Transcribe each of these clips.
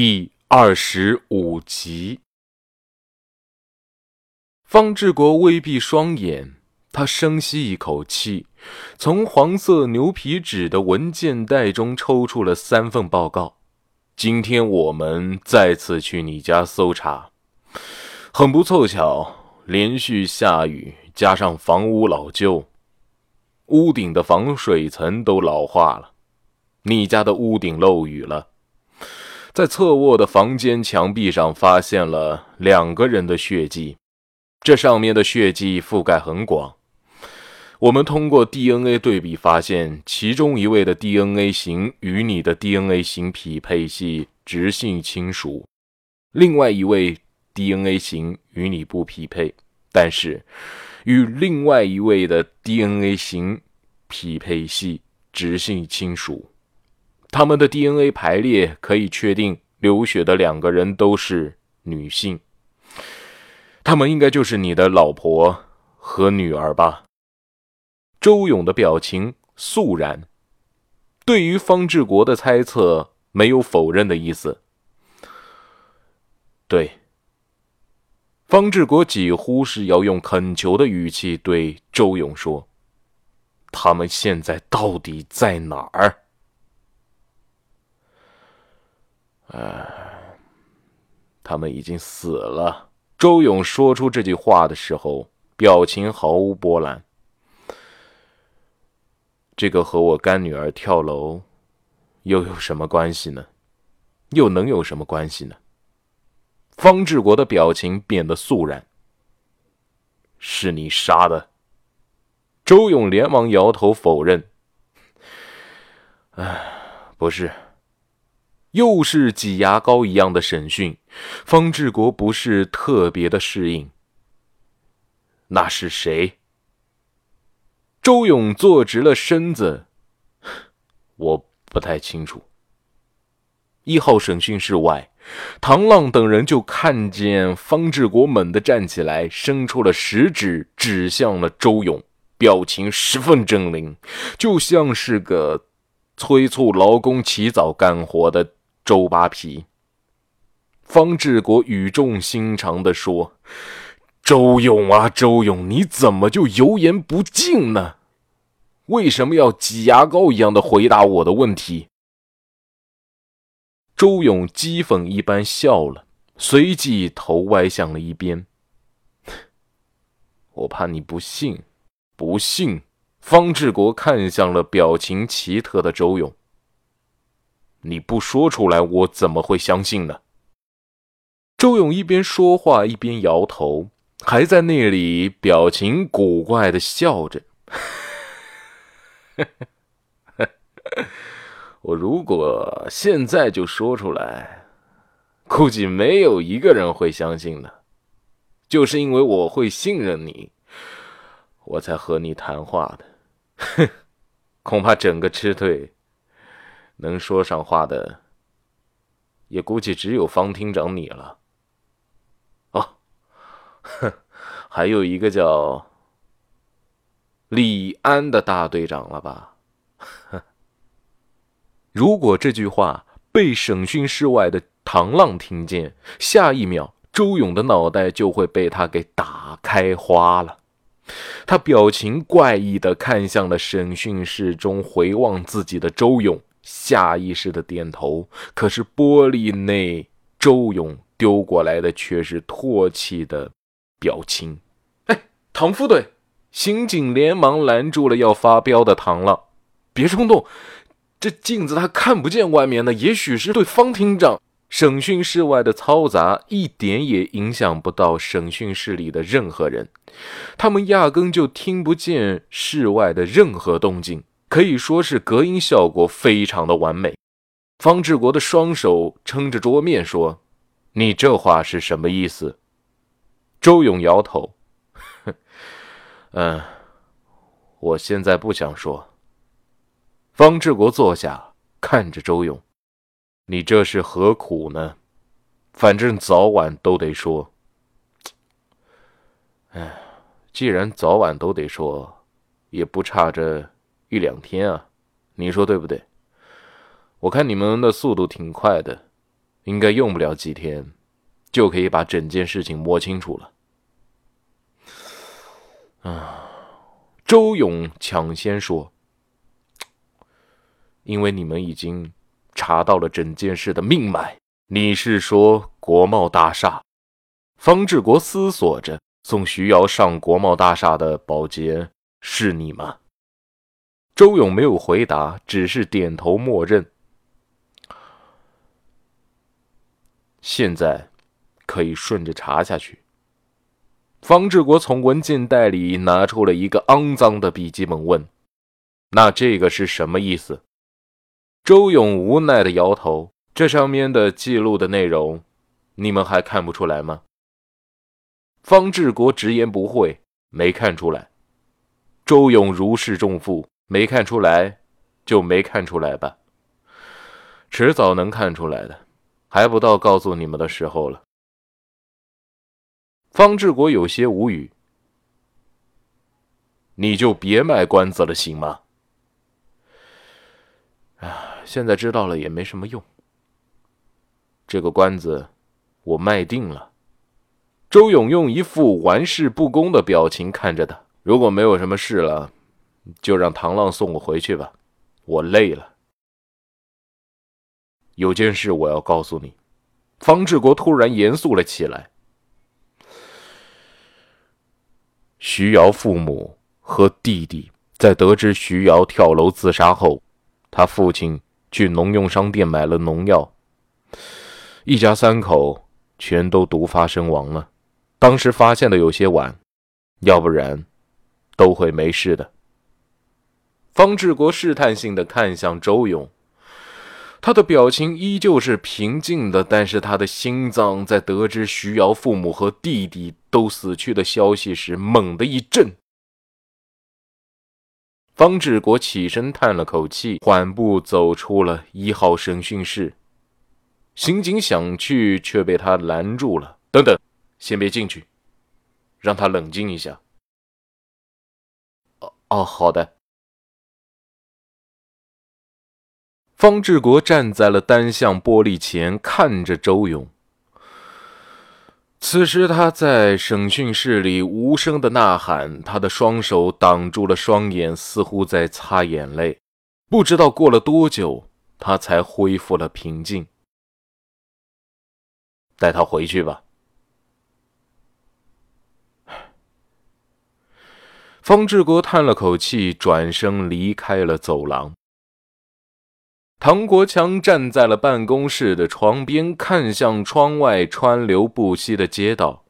第二十五集，方志国微闭双眼，他深吸一口气，从黄色牛皮纸的文件袋中抽出了三份报告。今天我们再次去你家搜查，很不凑巧，连续下雨，加上房屋老旧，屋顶的防水层都老化了，你家的屋顶漏雨了。在侧卧的房间墙壁上发现了两个人的血迹，这上面的血迹覆盖很广。我们通过 DNA 对比发现，其中一位的 DNA 型与你的 DNA 型匹配系直系亲属，另外一位 DNA 型与你不匹配，但是与另外一位的 DNA 型匹配系直系亲属。他们的 DNA 排列可以确定，流血的两个人都是女性。他们应该就是你的老婆和女儿吧？周勇的表情肃然，对于方志国的猜测没有否认的意思。对，方志国几乎是要用恳求的语气对周勇说：“他们现在到底在哪儿？”哎，他们已经死了。周勇说出这句话的时候，表情毫无波澜。这个和我干女儿跳楼，又有什么关系呢？又能有什么关系呢？方志国的表情变得肃然。是你杀的？周勇连忙摇头否认。哎，不是。又是挤牙膏一样的审讯，方志国不是特别的适应。那是谁？周勇坐直了身子，我不太清楚。一号审讯室外，唐浪等人就看见方志国猛地站起来，伸出了食指指向了周勇，表情十分狰狞，就像是个催促劳工起早干活的。周扒皮。方志国语重心长地说：“周勇啊，周勇，你怎么就油盐不进呢？为什么要挤牙膏一样的回答我的问题？”周勇讥讽一般笑了，随即头歪向了一边。我怕你不信，不信。方志国看向了表情奇特的周勇。你不说出来，我怎么会相信呢？周勇一边说话一边摇头，还在那里表情古怪的笑着。我如果现在就说出来，估计没有一个人会相信的。就是因为我会信任你，我才和你谈话的。恐怕整个支队。能说上话的，也估计只有方厅长你了。哦，哼，还有一个叫李安的大队长了吧？如果这句话被审讯室外的唐浪听见，下一秒周勇的脑袋就会被他给打开花了。他表情怪异的看向了审讯室中回望自己的周勇。下意识的点头，可是玻璃内周勇丢过来的却是唾弃的表情。哎，唐副队，刑警连忙拦住了要发飙的唐浪，别冲动，这镜子他看不见外面的，也许是对方厅长。审讯室外的嘈杂一点也影响不到审讯室里的任何人，他们压根就听不见室外的任何动静。可以说是隔音效果非常的完美。方志国的双手撑着桌面说：“你这话是什么意思？”周勇摇头：“ 嗯，我现在不想说。”方志国坐下，看着周勇：“你这是何苦呢？反正早晚都得说。哎，既然早晚都得说，也不差这。”一两天啊，你说对不对？我看你们的速度挺快的，应该用不了几天，就可以把整件事情摸清楚了。啊，周勇抢先说：“因为你们已经查到了整件事的命脉。”你是说国贸大厦？方志国思索着，送徐瑶上国贸大厦的保洁是你吗？周勇没有回答，只是点头默认。现在可以顺着查下去。方志国从文件袋里拿出了一个肮脏的笔记本，问：“那这个是什么意思？”周勇无奈的摇头。这上面的记录的内容，你们还看不出来吗？方志国直言不讳，没看出来。周勇如释重负，没看出来，就没看出来吧。迟早能看出来的，还不到告诉你们的时候了。方志国有些无语，你就别卖关子了，行吗？啊，现在知道了也没什么用。这个关子，我卖定了。周勇用一副玩世不恭的表情看着他。如果没有什么事了，就让唐浪送我回去吧，我累了。有件事我要告诉你。方志国突然严肃了起来。徐瑶父母和弟弟在得知徐瑶跳楼自杀后，他父亲去农用商店买了农药。一家三口全都毒发身亡了，当时发现的有些晚，要不然都会没事的。方志国试探性的看向周勇，他的表情依旧是平静的，但是他的心脏在得知徐瑶父母和弟弟都死去的消息时，猛地一震。方志国起身叹了口气，缓步走出了一号审讯室。刑警想去，却被他拦住了。等等，先别进去，让他冷静一下。哦哦，好的。方志国站在了单向玻璃前，看着周勇。此时他在审讯室里无声的呐喊，他的双手挡住了双眼，似乎在擦眼泪。不知道过了多久，他才恢复了平静。带他回去吧。方志国叹了口气，转身离开了走廊。唐国强站在了办公室的窗边，看向窗外川流不息的街道。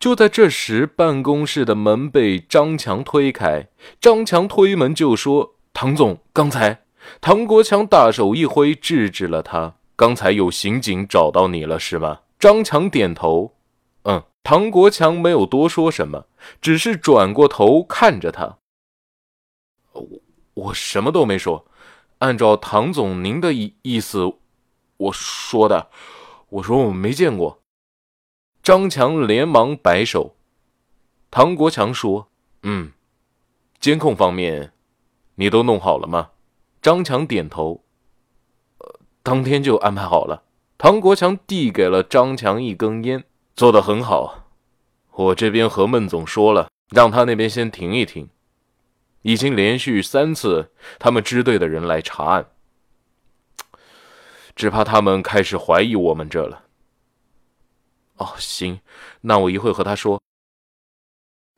就在这时，办公室的门被张强推开。张强推门就说：“唐总，刚才……”唐国强大手一挥，制止了他：“刚才有刑警找到你了，是吗？”张强点头，嗯。唐国强没有多说什么，只是转过头看着他。我我什么都没说，按照唐总您的意意思，我说的，我说我没见过。张强连忙摆手。唐国强说：“嗯，监控方面，你都弄好了吗？”张强点头。呃，当天就安排好了。唐国强递给了张强一根烟，做得很好。我这边和孟总说了，让他那边先停一停。已经连续三次他们支队的人来查案，只怕他们开始怀疑我们这了。哦，行，那我一会和他说。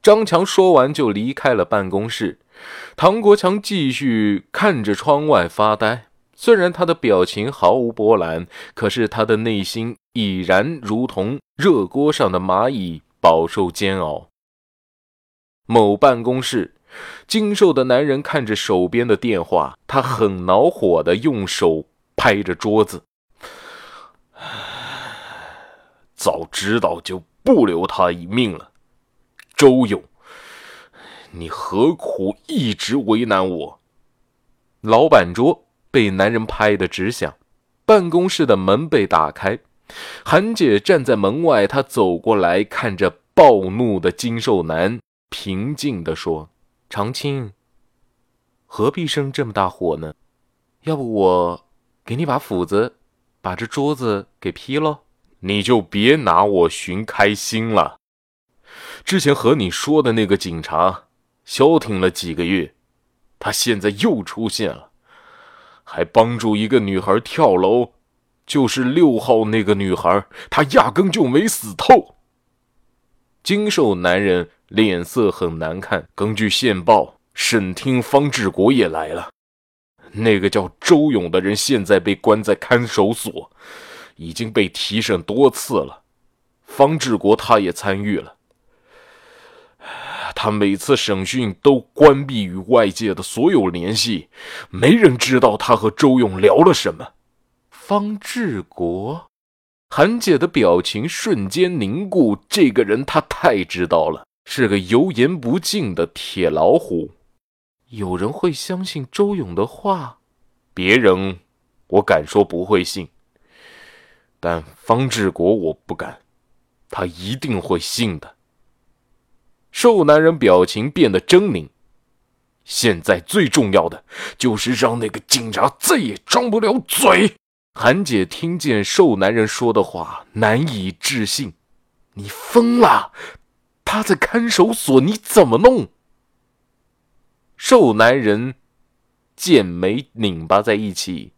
张强说完就离开了办公室，唐国强继续看着窗外发呆。虽然他的表情毫无波澜，可是他的内心已然如同热锅上的蚂蚁，饱受煎熬。某办公室，精瘦的男人看着手边的电话，他很恼火的用手拍着桌子：“早知道就不留他一命了，周勇，你何苦一直为难我？”老板桌。被男人拍得直响，办公室的门被打开，韩姐站在门外，她走过来，看着暴怒的精瘦男，平静地说：“长青，何必生这么大火呢？要不我给你把斧子，把这桌子给劈了？你就别拿我寻开心了。之前和你说的那个警察，消停了几个月，他现在又出现了，还帮助一个女孩跳楼，就是六号那个女孩，她压根就没死透。精瘦男人脸色很难看。根据线报，省厅方志国也来了。那个叫周勇的人现在被关在看守所，已经被提审多次了。方志国他也参与了。他每次审讯都关闭与外界的所有联系，没人知道他和周勇聊了什么。方志国，韩姐的表情瞬间凝固。这个人他太知道了，是个油盐不进的铁老虎。有人会相信周勇的话？别人，我敢说不会信。但方志国，我不敢，他一定会信的。瘦男人表情变得狰狞。现在最重要的就是让那个警察再也张不了嘴。韩姐听见瘦男人说的话，难以置信：“你疯了？他在看守所，你怎么弄？”瘦男人剑眉拧巴在一起：“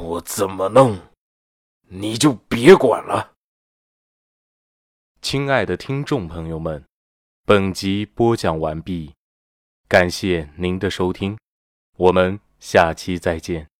我怎么弄，你就别管了。”亲爱的听众朋友们，本集播讲完毕，感谢您的收听，我们下期再见。